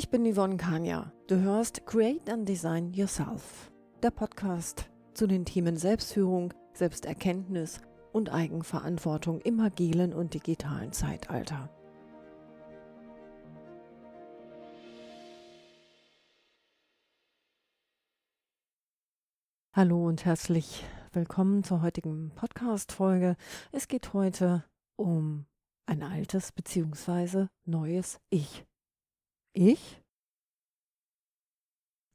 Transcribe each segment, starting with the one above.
Ich bin Yvonne Kania. Du hörst Create and Design Yourself, der Podcast zu den Themen Selbstführung, Selbsterkenntnis und Eigenverantwortung im agilen und digitalen Zeitalter. Hallo und herzlich willkommen zur heutigen Podcast-Folge. Es geht heute um ein altes bzw. neues Ich. Ich?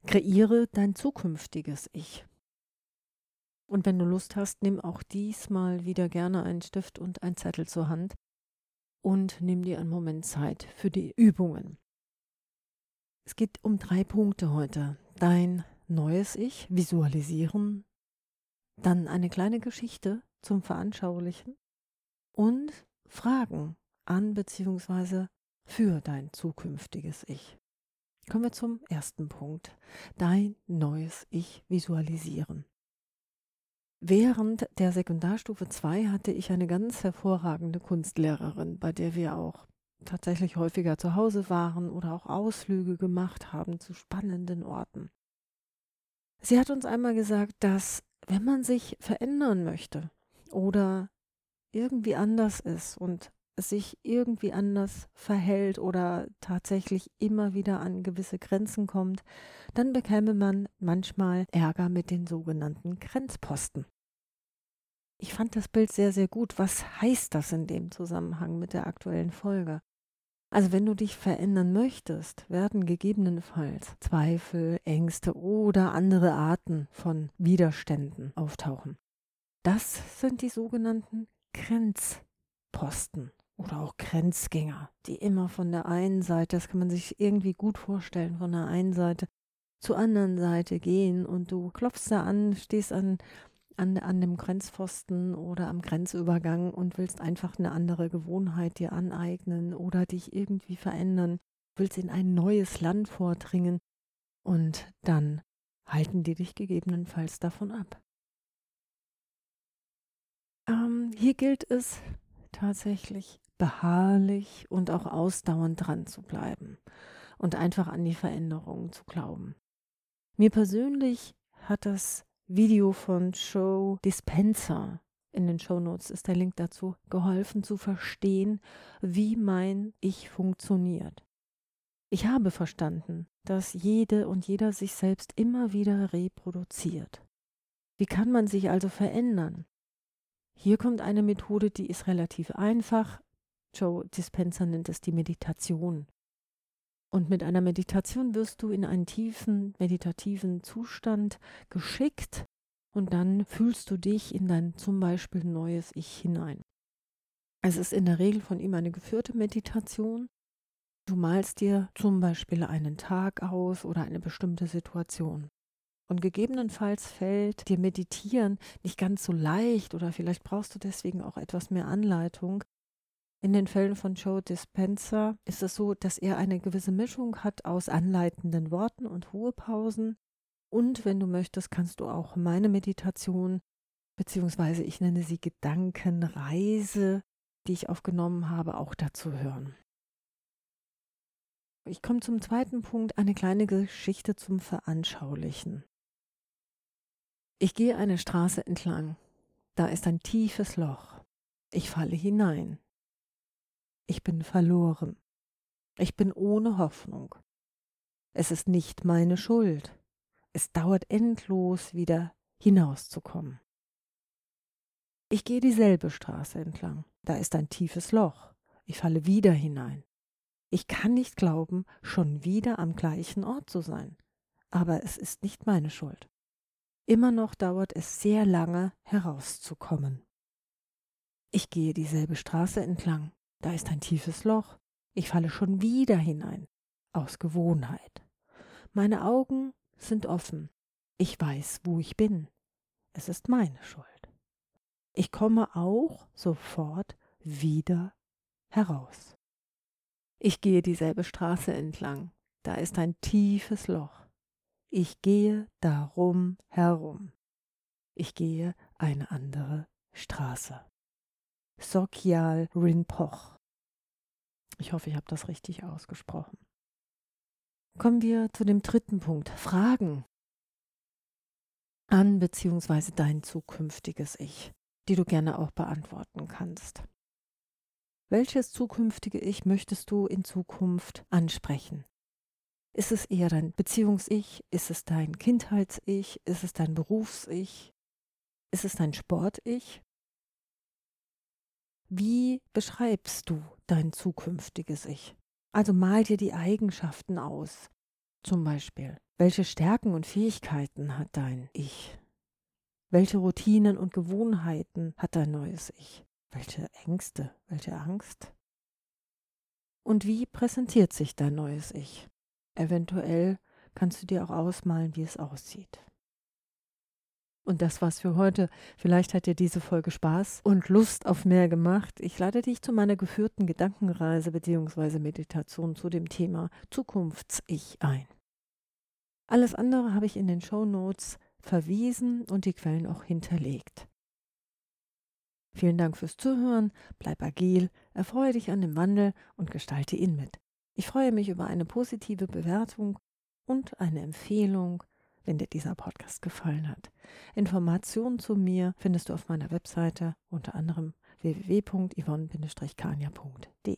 Kreiere dein zukünftiges Ich. Und wenn du Lust hast, nimm auch diesmal wieder gerne einen Stift und einen Zettel zur Hand und nimm dir einen Moment Zeit für die Übungen. Es geht um drei Punkte heute. Dein neues Ich visualisieren, dann eine kleine Geschichte zum Veranschaulichen und Fragen an bzw für dein zukünftiges Ich. Kommen wir zum ersten Punkt. Dein neues Ich visualisieren. Während der Sekundarstufe 2 hatte ich eine ganz hervorragende Kunstlehrerin, bei der wir auch tatsächlich häufiger zu Hause waren oder auch Ausflüge gemacht haben zu spannenden Orten. Sie hat uns einmal gesagt, dass wenn man sich verändern möchte oder irgendwie anders ist und sich irgendwie anders verhält oder tatsächlich immer wieder an gewisse Grenzen kommt, dann bekäme man manchmal Ärger mit den sogenannten Grenzposten. Ich fand das Bild sehr, sehr gut. Was heißt das in dem Zusammenhang mit der aktuellen Folge? Also wenn du dich verändern möchtest, werden gegebenenfalls Zweifel, Ängste oder andere Arten von Widerständen auftauchen. Das sind die sogenannten Grenzposten oder auch Grenzgänger, die immer von der einen Seite, das kann man sich irgendwie gut vorstellen, von der einen Seite zur anderen Seite gehen und du klopfst da an, stehst an, an, an dem Grenzpfosten oder am Grenzübergang und willst einfach eine andere Gewohnheit dir aneignen oder dich irgendwie verändern, willst in ein neues Land vordringen und dann halten die dich gegebenenfalls davon ab. Ähm, hier gilt es tatsächlich beharrlich und auch ausdauernd dran zu bleiben und einfach an die Veränderungen zu glauben. Mir persönlich hat das Video von Joe Dispenser in den Show Notes ist der Link dazu geholfen zu verstehen, wie mein Ich funktioniert. Ich habe verstanden, dass jede und jeder sich selbst immer wieder reproduziert. Wie kann man sich also verändern? Hier kommt eine Methode, die ist relativ einfach, Joe Dispenza nennt es die Meditation. Und mit einer Meditation wirst du in einen tiefen meditativen Zustand geschickt und dann fühlst du dich in dein zum Beispiel neues Ich hinein. Es ist in der Regel von ihm eine geführte Meditation. Du malst dir zum Beispiel einen Tag aus oder eine bestimmte Situation. Und gegebenenfalls fällt dir Meditieren nicht ganz so leicht oder vielleicht brauchst du deswegen auch etwas mehr Anleitung, in den Fällen von Joe Dispenza ist es so, dass er eine gewisse Mischung hat aus anleitenden Worten und Ruhepausen. Und wenn du möchtest, kannst du auch meine Meditation, beziehungsweise ich nenne sie Gedankenreise, die ich aufgenommen habe, auch dazu hören. Ich komme zum zweiten Punkt, eine kleine Geschichte zum Veranschaulichen. Ich gehe eine Straße entlang. Da ist ein tiefes Loch. Ich falle hinein. Ich bin verloren. Ich bin ohne Hoffnung. Es ist nicht meine Schuld. Es dauert endlos wieder hinauszukommen. Ich gehe dieselbe Straße entlang. Da ist ein tiefes Loch. Ich falle wieder hinein. Ich kann nicht glauben, schon wieder am gleichen Ort zu sein. Aber es ist nicht meine Schuld. Immer noch dauert es sehr lange herauszukommen. Ich gehe dieselbe Straße entlang. Da ist ein tiefes Loch. Ich falle schon wieder hinein. Aus Gewohnheit. Meine Augen sind offen. Ich weiß, wo ich bin. Es ist meine Schuld. Ich komme auch sofort wieder heraus. Ich gehe dieselbe Straße entlang. Da ist ein tiefes Loch. Ich gehe darum herum. Ich gehe eine andere Straße. Sokyal Rinpoche. Ich hoffe, ich habe das richtig ausgesprochen. Kommen wir zu dem dritten Punkt. Fragen an bzw. dein zukünftiges Ich, die du gerne auch beantworten kannst. Welches zukünftige Ich möchtest du in Zukunft ansprechen? Ist es eher dein Beziehungs-Ich? Ist es dein Kindheits-Ich? Ist es dein Berufs-Ich? Ist es dein Sport-Ich? Wie beschreibst du dein zukünftiges Ich? Also mal dir die Eigenschaften aus. Zum Beispiel, welche Stärken und Fähigkeiten hat dein Ich? Welche Routinen und Gewohnheiten hat dein neues Ich? Welche Ängste, welche Angst? Und wie präsentiert sich dein neues Ich? Eventuell kannst du dir auch ausmalen, wie es aussieht. Und das war's für heute. Vielleicht hat dir diese Folge Spaß und Lust auf mehr gemacht. Ich lade dich zu meiner geführten Gedankenreise bzw. Meditation zu dem Thema Zukunfts-Ich ein. Alles andere habe ich in den Show Notes verwiesen und die Quellen auch hinterlegt. Vielen Dank fürs Zuhören, bleib agil, erfreue dich an dem Wandel und gestalte ihn mit. Ich freue mich über eine positive Bewertung und eine Empfehlung wenn dir dieser Podcast gefallen hat. Informationen zu mir findest du auf meiner Webseite unter anderem www.yvonne-kania.de.